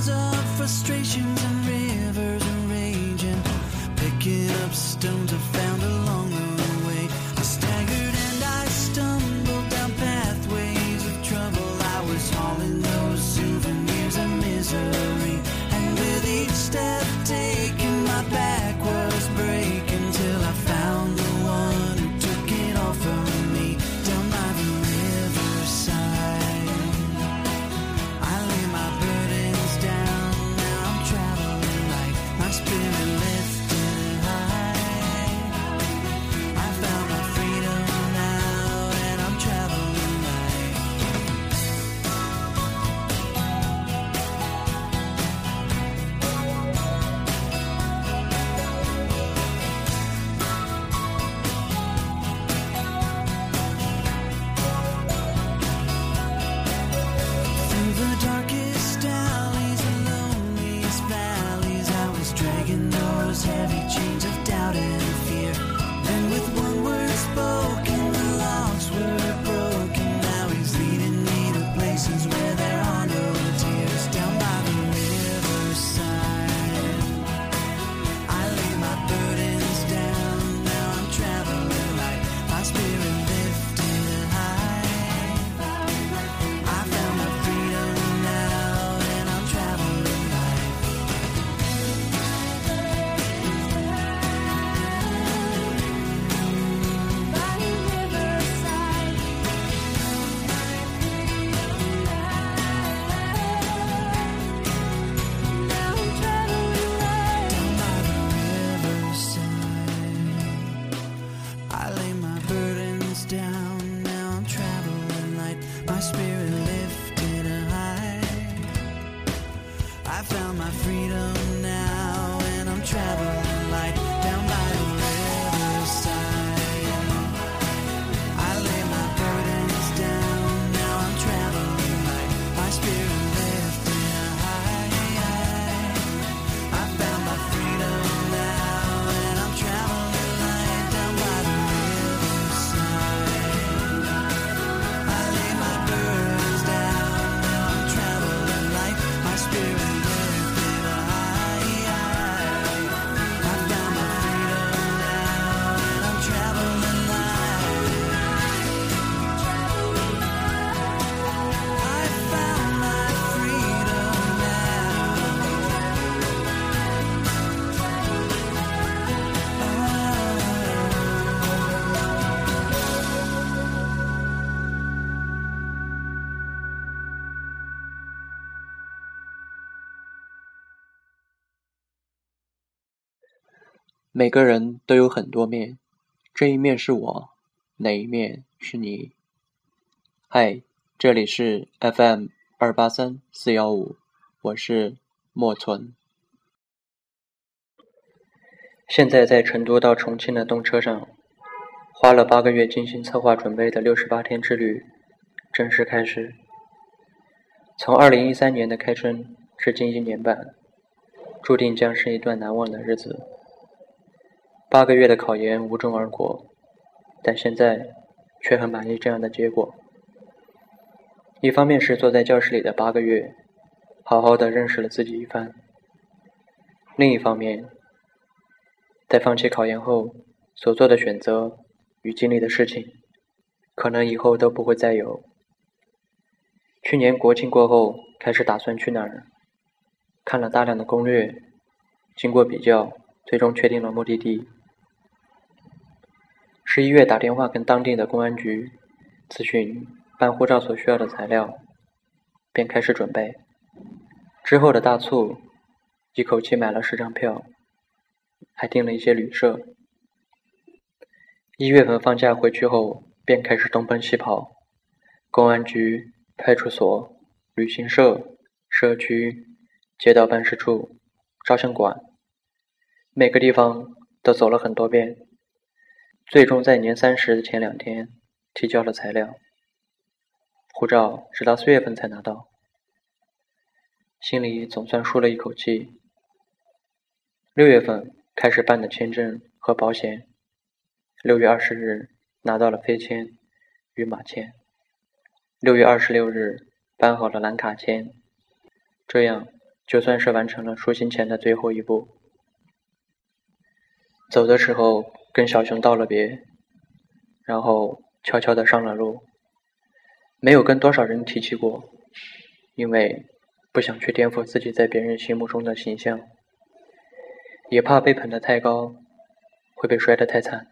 miles of frustrations and rivers of raging, picking up stones I found 每个人都有很多面，这一面是我，哪一面是你？嗨，这里是 FM 二八三四幺五，我是莫存。现在在成都到重庆的动车上，花了八个月精心策划准备的六十八天之旅正式开始。从二零一三年的开春至今一年半，注定将是一段难忘的日子。八个月的考研无功而过，但现在却很满意这样的结果。一方面是坐在教室里的八个月，好好的认识了自己一番；另一方面，在放弃考研后所做的选择与经历的事情，可能以后都不会再有。去年国庆过后，开始打算去哪儿，看了大量的攻略，经过比较，最终确定了目的地。十一月打电话跟当地的公安局咨询办护照所需要的材料，便开始准备。之后的大促，一口气买了十张票，还订了一些旅社。一月份放假回去后，便开始东奔西跑，公安局、派出所、旅行社、社区、街道办事处、照相馆，每个地方都走了很多遍。最终在年三十的前两天提交了材料，护照直到四月份才拿到，心里总算舒了一口气。六月份开始办的签证和保险，六月二十日拿到了飞签与马签，六月二十六日办好了蓝卡签，这样就算是完成了出行前的最后一步。走的时候跟小熊道了别，然后悄悄的上了路，没有跟多少人提起过，因为不想去颠覆自己在别人心目中的形象，也怕被捧得太高，会被摔得太惨。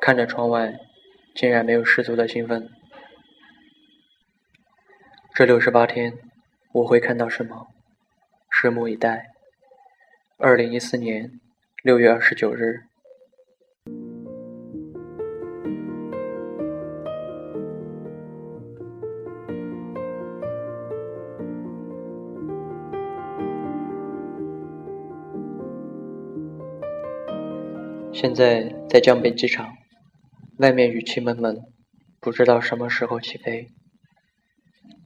看着窗外，竟然没有十足的兴奋。这六十八天，我会看到什么？拭目以待。二零一四年。六月二十九日，现在在江北机场，外面雨气蒙蒙，不知道什么时候起飞。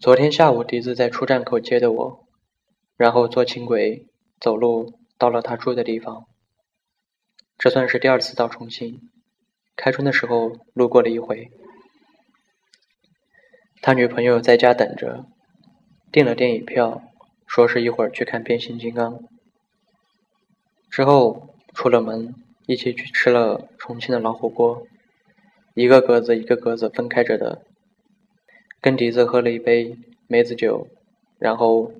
昨天下午，笛子在出站口接的我，然后坐轻轨走路到了他住的地方。这算是第二次到重庆，开春的时候路过了一回。他女朋友在家等着，订了电影票，说是一会儿去看变形金刚。之后出了门，一起去吃了重庆的老火锅，一个格子一个格子分开着的。跟笛子喝了一杯梅子酒，然后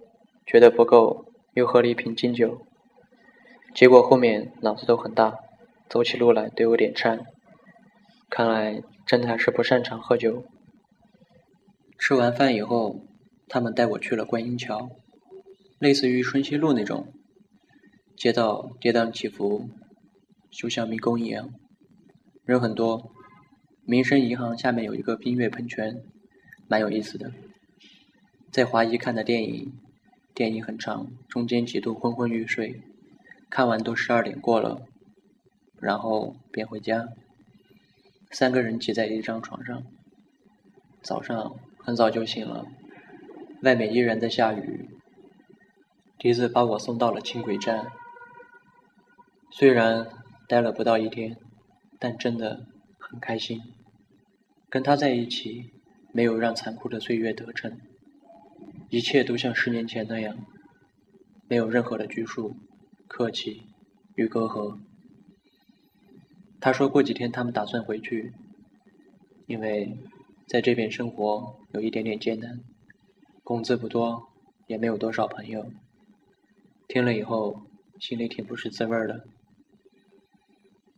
觉得不够，又喝了一瓶金酒。结果后面脑子都很大。走起路来都有点颤，看来真的还是不擅长喝酒。吃完饭以后，他们带我去了观音桥，类似于春熙路那种，街道跌宕起伏，就像迷宫一样，人很多。民生银行下面有一个冰月喷泉，蛮有意思的。在华谊看的电影，电影很长，中间几度昏昏欲睡，看完都十二点过了。然后便回家，三个人挤在一张床上。早上很早就醒了，外面依然在下雨。笛子把我送到了轻轨站。虽然待了不到一天，但真的很开心。跟他在一起，没有让残酷的岁月得逞，一切都像十年前那样，没有任何的拘束、客气与隔阂。他说过几天他们打算回去，因为在这边生活有一点点艰难，工资不多，也没有多少朋友。听了以后，心里挺不是滋味的。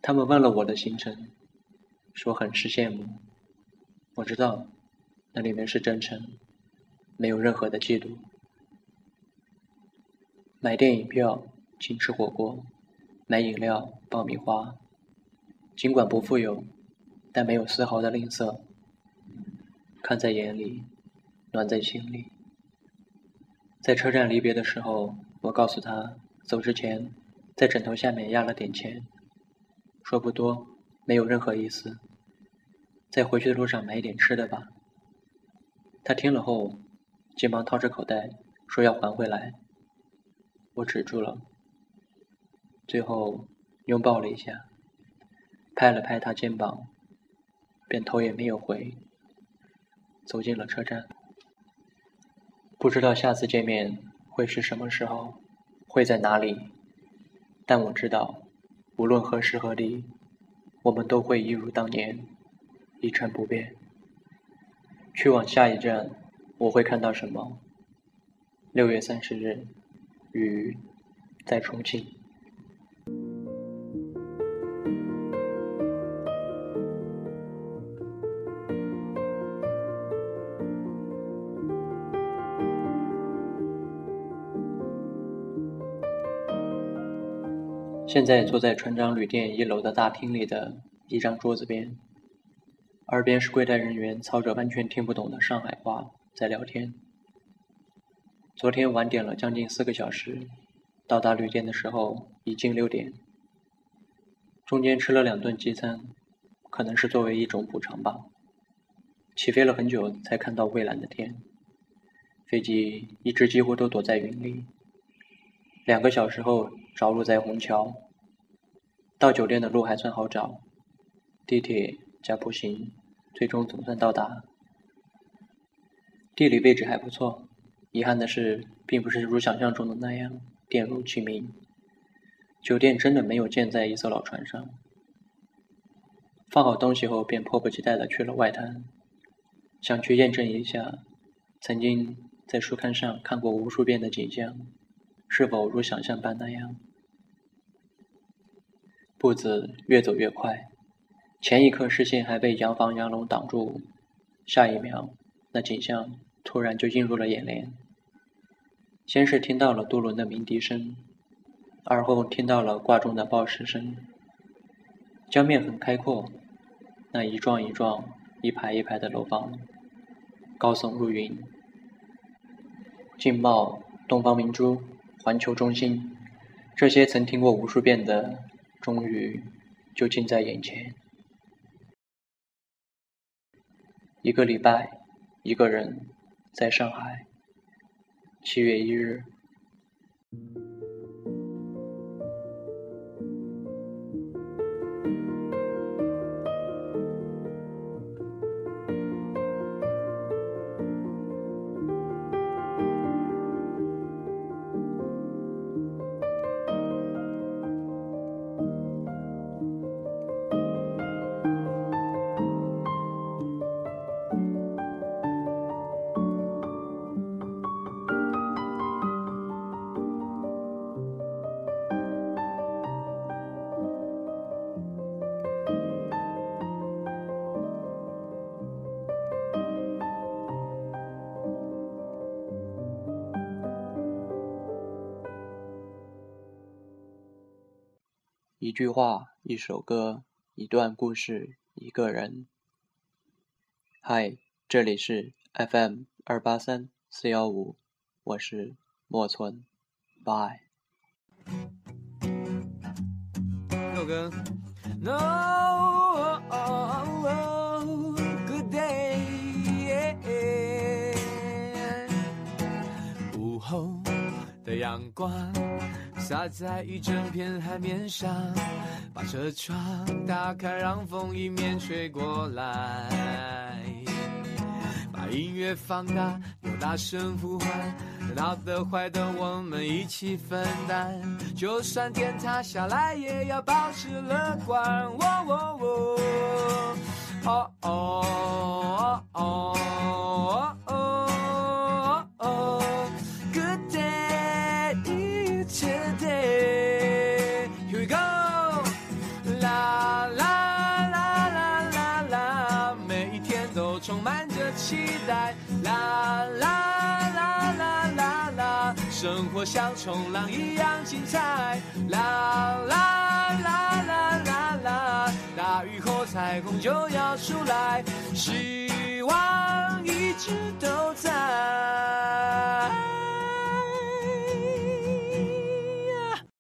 他们问了我的行程，说很是羡慕。我知道，那里面是真诚，没有任何的嫉妒。买电影票，请吃火锅；买饮料，爆米花。尽管不富有，但没有丝毫的吝啬。看在眼里，暖在心里。在车站离别的时候，我告诉他，走之前在枕头下面压了点钱，说不多，没有任何意思。在回去的路上买一点吃的吧。他听了后，急忙掏着口袋，说要还回来。我止住了，最后拥抱了一下。拍了拍他肩膀，便头也没有回，走进了车站。不知道下次见面会是什么时候，会在哪里，但我知道，无论何时何地，我们都会一如当年，一成不变。去往下一站，我会看到什么？六月三十日，雨，在重庆。现在坐在船长旅店一楼的大厅里的一张桌子边，耳边是柜台人员操着完全听不懂的上海话在聊天。昨天晚点了将近四个小时，到达旅店的时候已经六点。中间吃了两顿鸡餐，可能是作为一种补偿吧。起飞了很久才看到蔚蓝的天，飞机一直几乎都躲在云里。两个小时后着陆在虹桥，到酒店的路还算好找，地铁加步行，最终总算到达。地理位置还不错，遗憾的是，并不是如想象中的那样电如其名。酒店真的没有建在一艘老船上。放好东西后，便迫不及待地去了外滩，想去验证一下曾经在书刊上看过无数遍的景象，是否如想象般那样。步子越走越快，前一刻视线还被洋房洋楼挡住，下一秒，那景象突然就映入了眼帘。先是听到了渡轮的鸣笛声。而后听到了挂钟的报时声。江面很开阔，那一幢一幢、一排一排的楼房，高耸入云。劲茂、东方明珠、环球中心，这些曾听过无数遍的，终于就近在眼前。一个礼拜，一个人，在上海。七月一日。一句话，一首歌，一段故事，一个人。嗨，这里是 FM 二八三四幺五，我是莫村，Bye。六根。阳光。洒在一整片海面上，把车窗打开，让风迎面吹过来。把音乐放大，又大声呼唤，好的坏的我们一起分担。就算天塌下来，也要保持乐观。哦哦哦哦充满着期待，啦啦啦啦啦啦生活像冲浪一样精彩，啦啦啦啦啦啦！大雨后彩虹就要出来，希望一直都在。